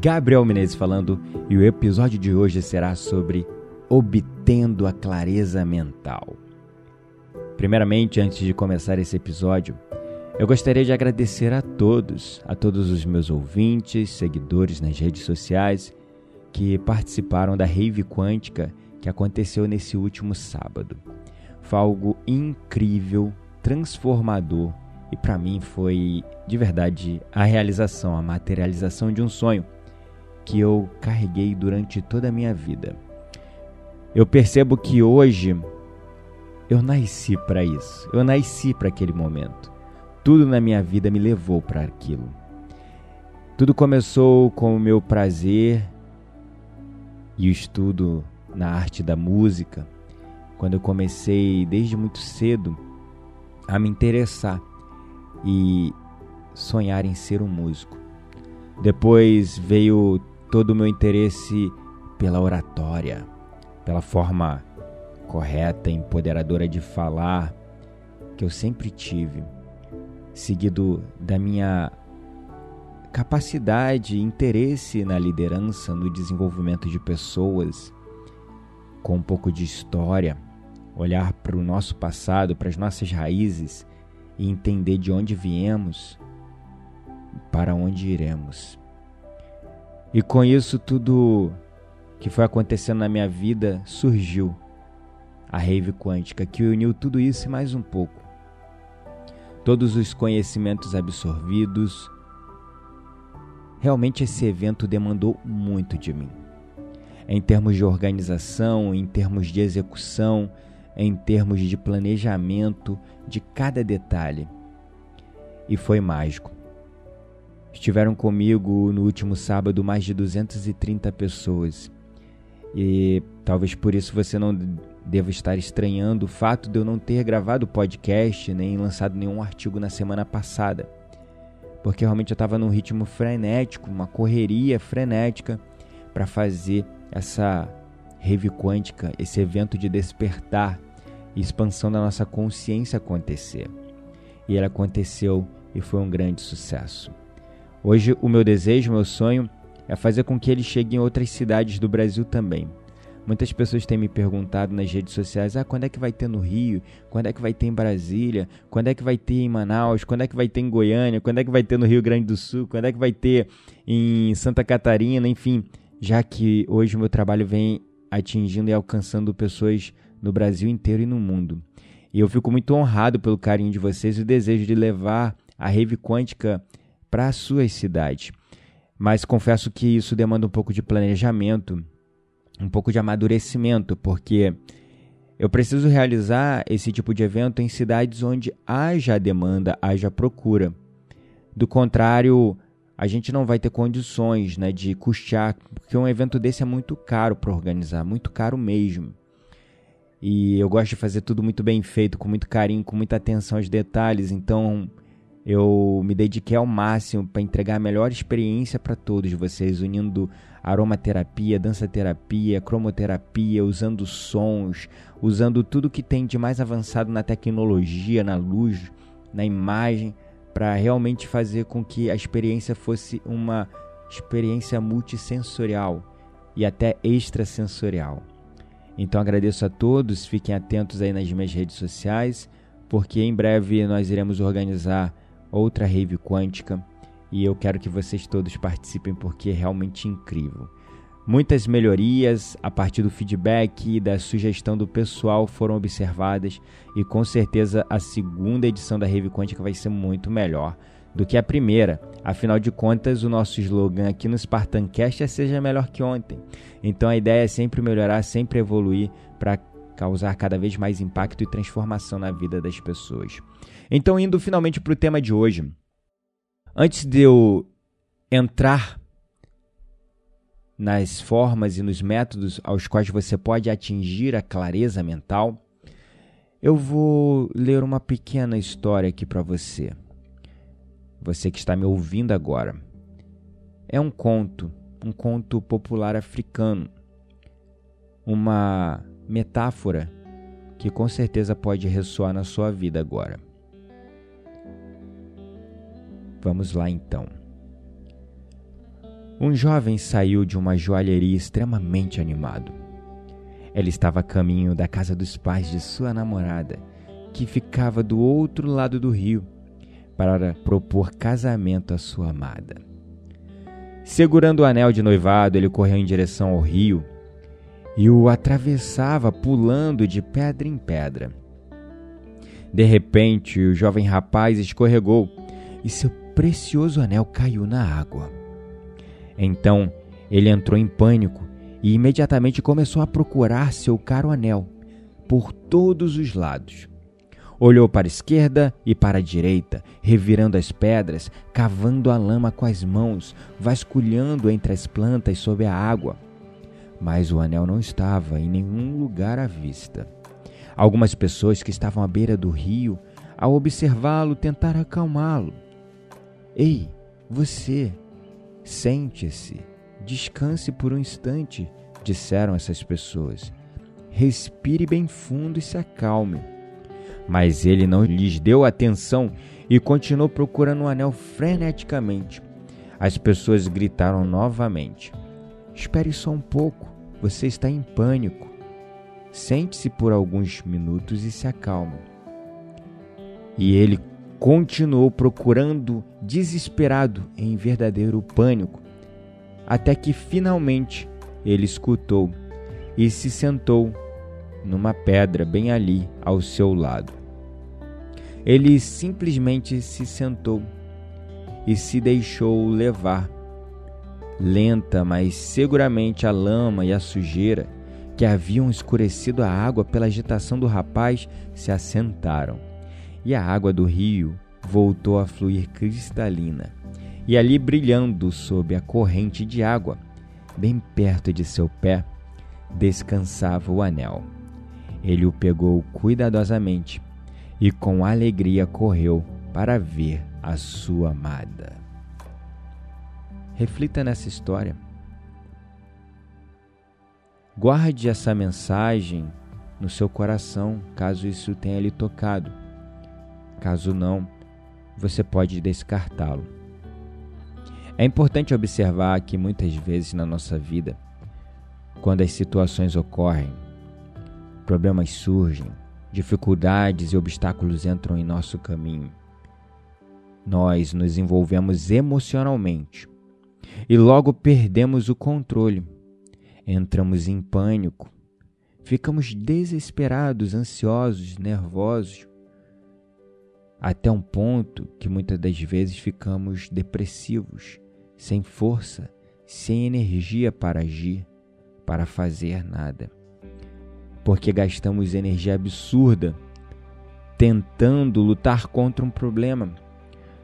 Gabriel Menezes falando, e o episódio de hoje será sobre obtendo a clareza mental. Primeiramente, antes de começar esse episódio, eu gostaria de agradecer a todos, a todos os meus ouvintes, seguidores nas redes sociais que participaram da Rave Quântica que aconteceu nesse último sábado. Foi algo incrível, transformador e para mim foi de verdade a realização, a materialização de um sonho que eu carreguei durante toda a minha vida. Eu percebo que hoje eu nasci para isso. Eu nasci para aquele momento. Tudo na minha vida me levou para aquilo. Tudo começou com o meu prazer e o estudo na arte da música, quando eu comecei desde muito cedo a me interessar e sonhar em ser um músico. Depois veio todo o meu interesse pela oratória, pela forma correta, empoderadora de falar que eu sempre tive, seguido da minha capacidade e interesse na liderança, no desenvolvimento de pessoas, com um pouco de história, olhar para o nosso passado, para as nossas raízes e entender de onde viemos, para onde iremos. E com isso tudo que foi acontecendo na minha vida surgiu a rave quântica que uniu tudo isso e mais um pouco. Todos os conhecimentos absorvidos. Realmente esse evento demandou muito de mim. Em termos de organização, em termos de execução, em termos de planejamento de cada detalhe. E foi mágico. Estiveram comigo no último sábado mais de 230 pessoas. E talvez por isso você não deva estar estranhando o fato de eu não ter gravado podcast nem lançado nenhum artigo na semana passada. Porque realmente eu estava num ritmo frenético, uma correria frenética para fazer essa rave quântica, esse evento de despertar e expansão da nossa consciência acontecer. E ele aconteceu e foi um grande sucesso. Hoje, o meu desejo, meu sonho é fazer com que ele chegue em outras cidades do Brasil também. Muitas pessoas têm me perguntado nas redes sociais: ah, quando é que vai ter no Rio? Quando é que vai ter em Brasília? Quando é que vai ter em Manaus? Quando é que vai ter em Goiânia? Quando é que vai ter no Rio Grande do Sul? Quando é que vai ter em Santa Catarina? Enfim, já que hoje o meu trabalho vem atingindo e alcançando pessoas no Brasil inteiro e no mundo. E eu fico muito honrado pelo carinho de vocês e o desejo de levar a Rave Quântica para a sua cidade. Mas confesso que isso demanda um pouco de planejamento, um pouco de amadurecimento, porque eu preciso realizar esse tipo de evento em cidades onde haja demanda, haja procura. Do contrário, a gente não vai ter condições né, de custear, porque um evento desse é muito caro para organizar, muito caro mesmo. E eu gosto de fazer tudo muito bem feito, com muito carinho, com muita atenção aos detalhes, então eu me dediquei ao máximo para entregar a melhor experiência para todos vocês, unindo aromaterapia, dança-terapia, cromoterapia, usando sons, usando tudo que tem de mais avançado na tecnologia, na luz, na imagem, para realmente fazer com que a experiência fosse uma experiência multissensorial e até extrasensorial. Então agradeço a todos, fiquem atentos aí nas minhas redes sociais porque em breve nós iremos organizar outra rave quântica e eu quero que vocês todos participem porque é realmente incrível. Muitas melhorias a partir do feedback e da sugestão do pessoal foram observadas e com certeza a segunda edição da Rave Quântica vai ser muito melhor do que a primeira. Afinal de contas, o nosso slogan aqui no Spartancast é seja melhor que ontem. Então a ideia é sempre melhorar, sempre evoluir para causar cada vez mais impacto e transformação na vida das pessoas. Então indo finalmente para o tema de hoje. Antes de eu entrar nas formas e nos métodos aos quais você pode atingir a clareza mental, eu vou ler uma pequena história aqui para você. Você que está me ouvindo agora. É um conto, um conto popular africano. Uma metáfora que com certeza pode ressoar na sua vida agora. Vamos lá então. Um jovem saiu de uma joalheria extremamente animado. Ele estava a caminho da casa dos pais de sua namorada, que ficava do outro lado do rio, para propor casamento à sua amada. Segurando o anel de noivado, ele correu em direção ao rio e o atravessava pulando de pedra em pedra. De repente, o jovem rapaz escorregou e seu precioso anel caiu na água. Então ele entrou em pânico e imediatamente começou a procurar seu caro anel por todos os lados. Olhou para a esquerda e para a direita, revirando as pedras, cavando a lama com as mãos, vasculhando entre as plantas sob a água. Mas o anel não estava em nenhum lugar à vista. Algumas pessoas que estavam à beira do rio, ao observá-lo, tentaram acalmá-lo. Ei, você, Sente-se, descanse por um instante, disseram essas pessoas. Respire bem fundo e se acalme. Mas ele não lhes deu atenção e continuou procurando o anel freneticamente. As pessoas gritaram novamente: Espere só um pouco, você está em pânico. Sente-se por alguns minutos e se acalme. E ele continuou procurando desesperado em verdadeiro pânico, até que finalmente ele escutou e se sentou numa pedra bem ali ao seu lado. Ele simplesmente se sentou e se deixou levar. Lenta, mas seguramente a lama e a sujeira que haviam escurecido a água pela agitação do rapaz se assentaram e a água do rio voltou a fluir cristalina, e ali brilhando sob a corrente de água, bem perto de seu pé, descansava o anel. Ele o pegou cuidadosamente e com alegria correu para ver a sua amada. Reflita nessa história. Guarde essa mensagem no seu coração, caso isso tenha lhe tocado. Caso não, você pode descartá-lo. É importante observar que muitas vezes na nossa vida, quando as situações ocorrem, problemas surgem, dificuldades e obstáculos entram em nosso caminho. Nós nos envolvemos emocionalmente e logo perdemos o controle. Entramos em pânico, ficamos desesperados, ansiosos, nervosos até um ponto que muitas das vezes ficamos depressivos, sem força, sem energia para agir, para fazer nada. Porque gastamos energia absurda tentando lutar contra um problema,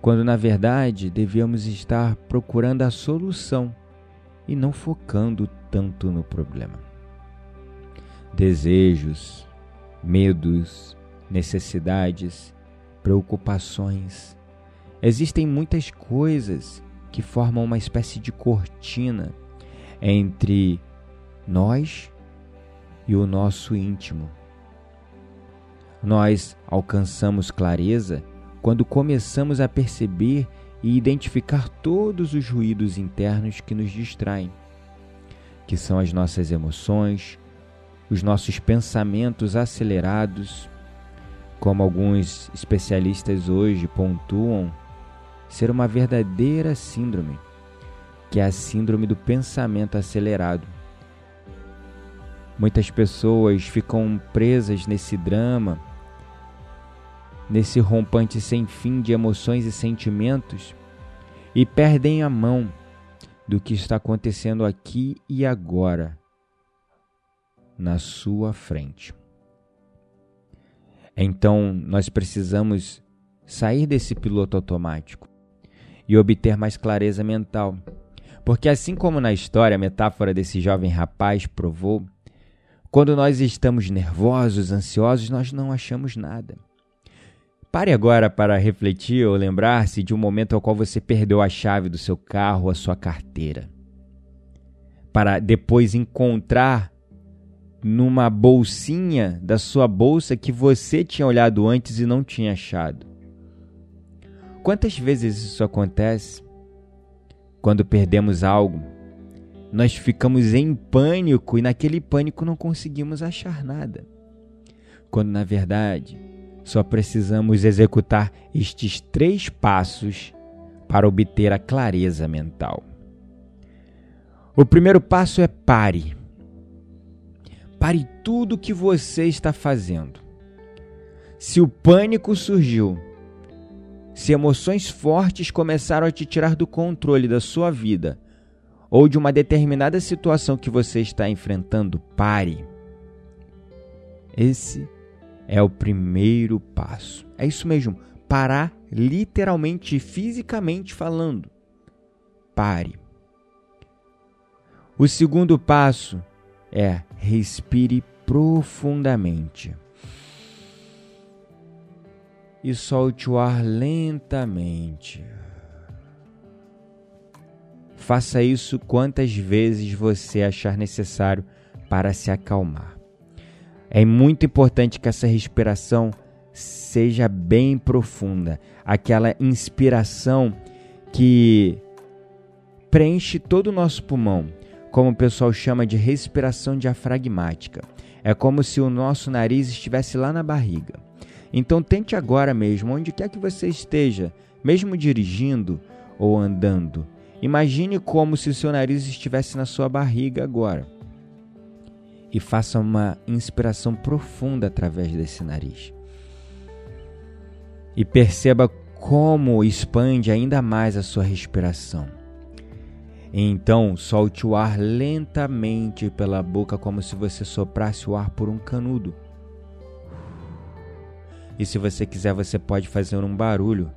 quando na verdade devíamos estar procurando a solução e não focando tanto no problema. Desejos, medos, necessidades, preocupações. Existem muitas coisas que formam uma espécie de cortina entre nós e o nosso íntimo. Nós alcançamos clareza quando começamos a perceber e identificar todos os ruídos internos que nos distraem, que são as nossas emoções, os nossos pensamentos acelerados, como alguns especialistas hoje pontuam, ser uma verdadeira síndrome, que é a síndrome do pensamento acelerado. Muitas pessoas ficam presas nesse drama, nesse rompante sem fim de emoções e sentimentos e perdem a mão do que está acontecendo aqui e agora na sua frente. Então, nós precisamos sair desse piloto automático e obter mais clareza mental. Porque, assim como na história a metáfora desse jovem rapaz provou, quando nós estamos nervosos, ansiosos, nós não achamos nada. Pare agora para refletir ou lembrar-se de um momento ao qual você perdeu a chave do seu carro, a sua carteira. Para depois encontrar numa bolsinha da sua bolsa que você tinha olhado antes e não tinha achado. Quantas vezes isso acontece? Quando perdemos algo, nós ficamos em pânico e naquele pânico não conseguimos achar nada. Quando na verdade só precisamos executar estes três passos para obter a clareza mental. O primeiro passo é pare. Pare tudo o que você está fazendo. Se o pânico surgiu, se emoções fortes começaram a te tirar do controle da sua vida ou de uma determinada situação que você está enfrentando, pare. Esse é o primeiro passo. É isso mesmo, parar literalmente, fisicamente falando. Pare. O segundo passo é respire profundamente. E solte o ar lentamente. Faça isso quantas vezes você achar necessário para se acalmar. É muito importante que essa respiração seja bem profunda, aquela inspiração que preenche todo o nosso pulmão, como o pessoal chama de respiração diafragmática. É como se o nosso nariz estivesse lá na barriga. Então tente agora mesmo, onde quer que você esteja, mesmo dirigindo ou andando, imagine como se o seu nariz estivesse na sua barriga agora e faça uma inspiração profunda através desse nariz. E perceba como expande ainda mais a sua respiração. Então, solte o ar lentamente pela boca, como se você soprasse o ar por um canudo. E se você quiser, você pode fazer um barulho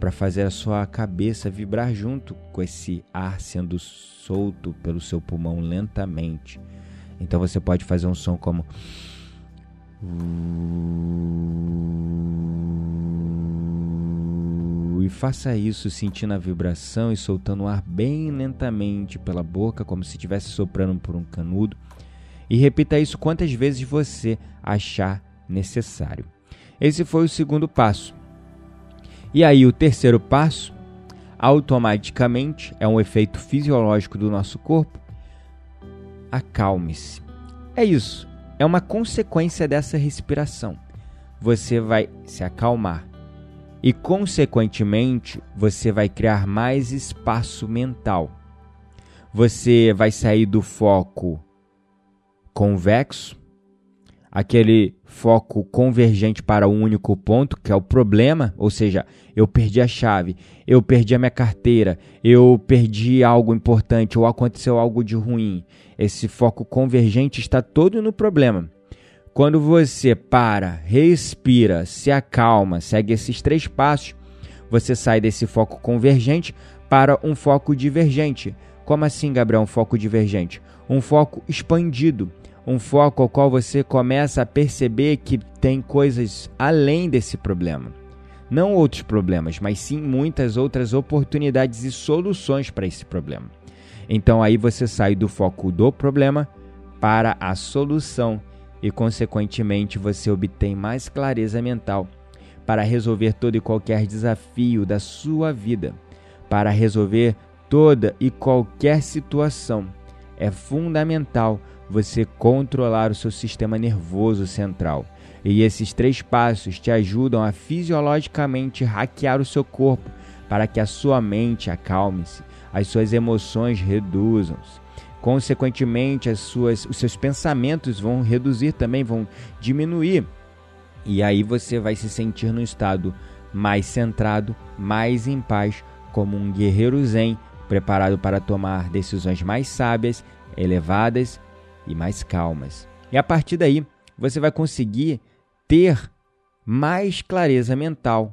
para fazer a sua cabeça vibrar junto com esse ar sendo solto pelo seu pulmão lentamente. Então você pode fazer um som como. E faça isso sentindo a vibração e soltando o ar bem lentamente pela boca, como se estivesse soprando por um canudo. E repita isso quantas vezes você achar necessário. Esse foi o segundo passo. E aí, o terceiro passo, automaticamente, é um efeito fisiológico do nosso corpo acalme-se. É isso, é uma consequência dessa respiração. Você vai se acalmar e, consequentemente, você vai criar mais espaço mental. Você vai sair do foco convexo, aquele foco convergente para um único ponto, que é o problema, ou seja, eu perdi a chave, eu perdi a minha carteira, eu perdi algo importante ou aconteceu algo de ruim. Esse foco convergente está todo no problema. Quando você para, respira, se acalma, segue esses três passos, você sai desse foco convergente para um foco divergente. Como assim, Gabriel, um foco divergente? Um foco expandido um foco ao qual você começa a perceber que tem coisas além desse problema. Não outros problemas, mas sim muitas outras oportunidades e soluções para esse problema. Então aí você sai do foco do problema para a solução e, consequentemente, você obtém mais clareza mental para resolver todo e qualquer desafio da sua vida, para resolver toda e qualquer situação. É fundamental você controlar o seu sistema nervoso central. E esses três passos te ajudam a fisiologicamente hackear o seu corpo para que a sua mente acalme-se, as suas emoções reduzam-se. Consequentemente, as suas, os seus pensamentos vão reduzir também, vão diminuir. E aí você vai se sentir num estado mais centrado, mais em paz, como um guerreiro zen, preparado para tomar decisões mais sábias, elevadas e mais calmas. E a partir daí, você vai conseguir ter mais clareza mental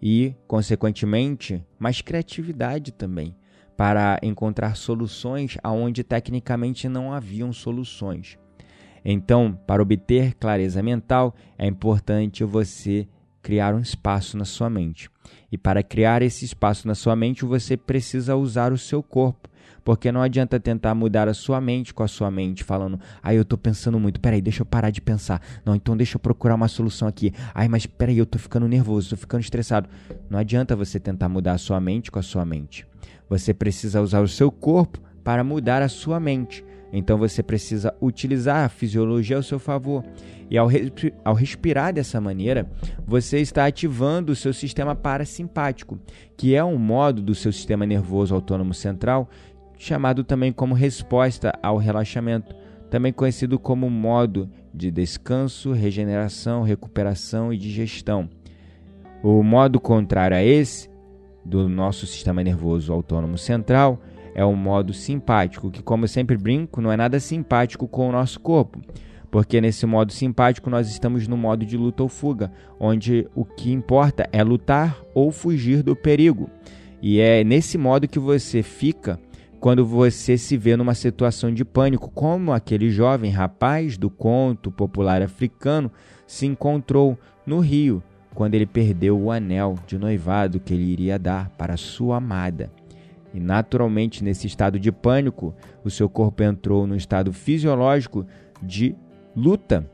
e, consequentemente, mais criatividade também para encontrar soluções aonde tecnicamente não haviam soluções. Então, para obter clareza mental, é importante você criar um espaço na sua mente. E para criar esse espaço na sua mente, você precisa usar o seu corpo. Porque não adianta tentar mudar a sua mente com a sua mente, falando, ai, eu tô pensando muito, peraí, deixa eu parar de pensar. Não, então deixa eu procurar uma solução aqui. Ai, mas peraí, eu tô ficando nervoso, tô ficando estressado. Não adianta você tentar mudar a sua mente com a sua mente. Você precisa usar o seu corpo para mudar a sua mente. Então você precisa utilizar a fisiologia ao seu favor. E ao, respi ao respirar dessa maneira, você está ativando o seu sistema parasimpático, que é um modo do seu sistema nervoso autônomo central, chamado também como resposta ao relaxamento, também conhecido como modo de descanso, regeneração, recuperação e digestão. O modo contrário a esse, do nosso sistema nervoso autônomo central, é o modo simpático, que, como eu sempre brinco, não é nada simpático com o nosso corpo. Porque nesse modo simpático nós estamos no modo de luta ou fuga, onde o que importa é lutar ou fugir do perigo. E é nesse modo que você fica quando você se vê numa situação de pânico, como aquele jovem rapaz do conto popular africano se encontrou no rio quando ele perdeu o anel de noivado que ele iria dar para sua amada. E naturalmente, nesse estado de pânico, o seu corpo entrou no estado fisiológico de luta,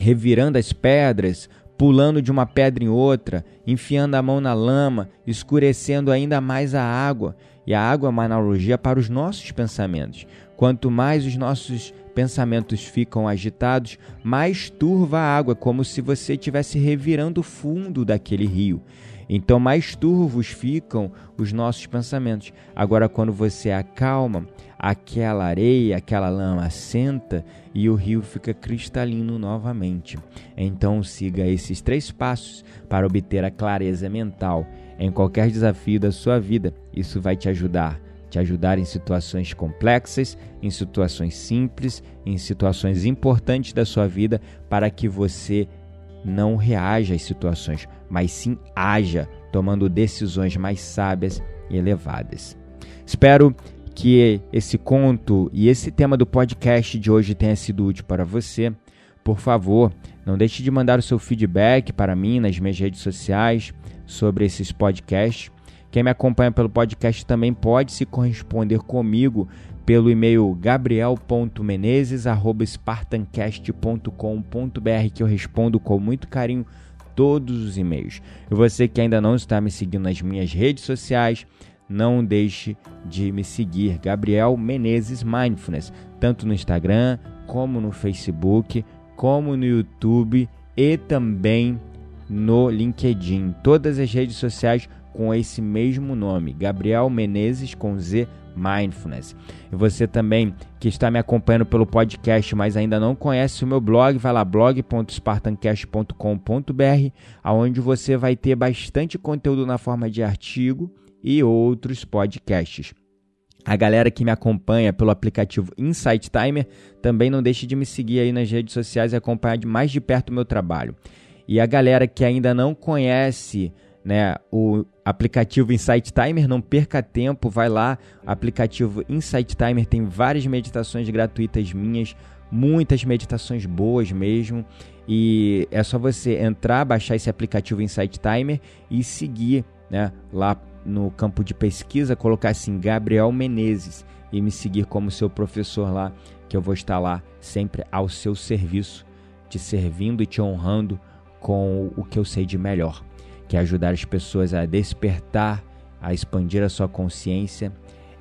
revirando as pedras, pulando de uma pedra em outra, enfiando a mão na lama, escurecendo ainda mais a água. E a água é uma analogia para os nossos pensamentos. Quanto mais os nossos pensamentos ficam agitados, mais turva a água, como se você estivesse revirando o fundo daquele rio. Então, mais turvos ficam os nossos pensamentos. Agora, quando você acalma, aquela areia, aquela lama senta e o rio fica cristalino novamente. Então, siga esses três passos para obter a clareza mental em qualquer desafio da sua vida. Isso vai te ajudar te ajudar em situações complexas, em situações simples, em situações importantes da sua vida, para que você não reaja às situações, mas sim haja, tomando decisões mais sábias e elevadas. Espero que esse conto e esse tema do podcast de hoje tenha sido útil para você. Por favor, não deixe de mandar o seu feedback para mim nas minhas redes sociais sobre esses podcasts. Quem me acompanha pelo podcast também pode se corresponder comigo pelo e-mail gabriel.menezes@spartancast.com.br que eu respondo com muito carinho todos os e-mails. E você que ainda não está me seguindo nas minhas redes sociais, não deixe de me seguir, Gabriel Menezes Mindfulness, tanto no Instagram, como no Facebook, como no YouTube e também no LinkedIn. Todas as redes sociais com esse mesmo nome, Gabriel Menezes com Z Mindfulness. E você também que está me acompanhando pelo podcast, mas ainda não conhece o meu blog, vai lá blog.spartancast.com.br, aonde você vai ter bastante conteúdo na forma de artigo e outros podcasts. A galera que me acompanha pelo aplicativo Insight Timer também não deixe de me seguir aí nas redes sociais e acompanhar de mais de perto o meu trabalho. E a galera que ainda não conhece né, o aplicativo Insight Timer, não perca tempo, vai lá, aplicativo Insight Timer tem várias meditações gratuitas minhas, muitas meditações boas mesmo, e é só você entrar, baixar esse aplicativo Insight Timer e seguir, né, lá no campo de pesquisa, colocar assim Gabriel Menezes e me seguir como seu professor lá, que eu vou estar lá sempre ao seu serviço, te servindo e te honrando com o que eu sei de melhor que é ajudar as pessoas a despertar, a expandir a sua consciência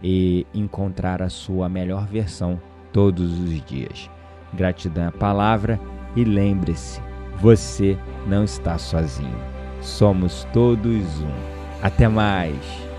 e encontrar a sua melhor versão todos os dias. Gratidão à palavra e lembre-se, Você não está sozinho. Somos todos um. Até mais!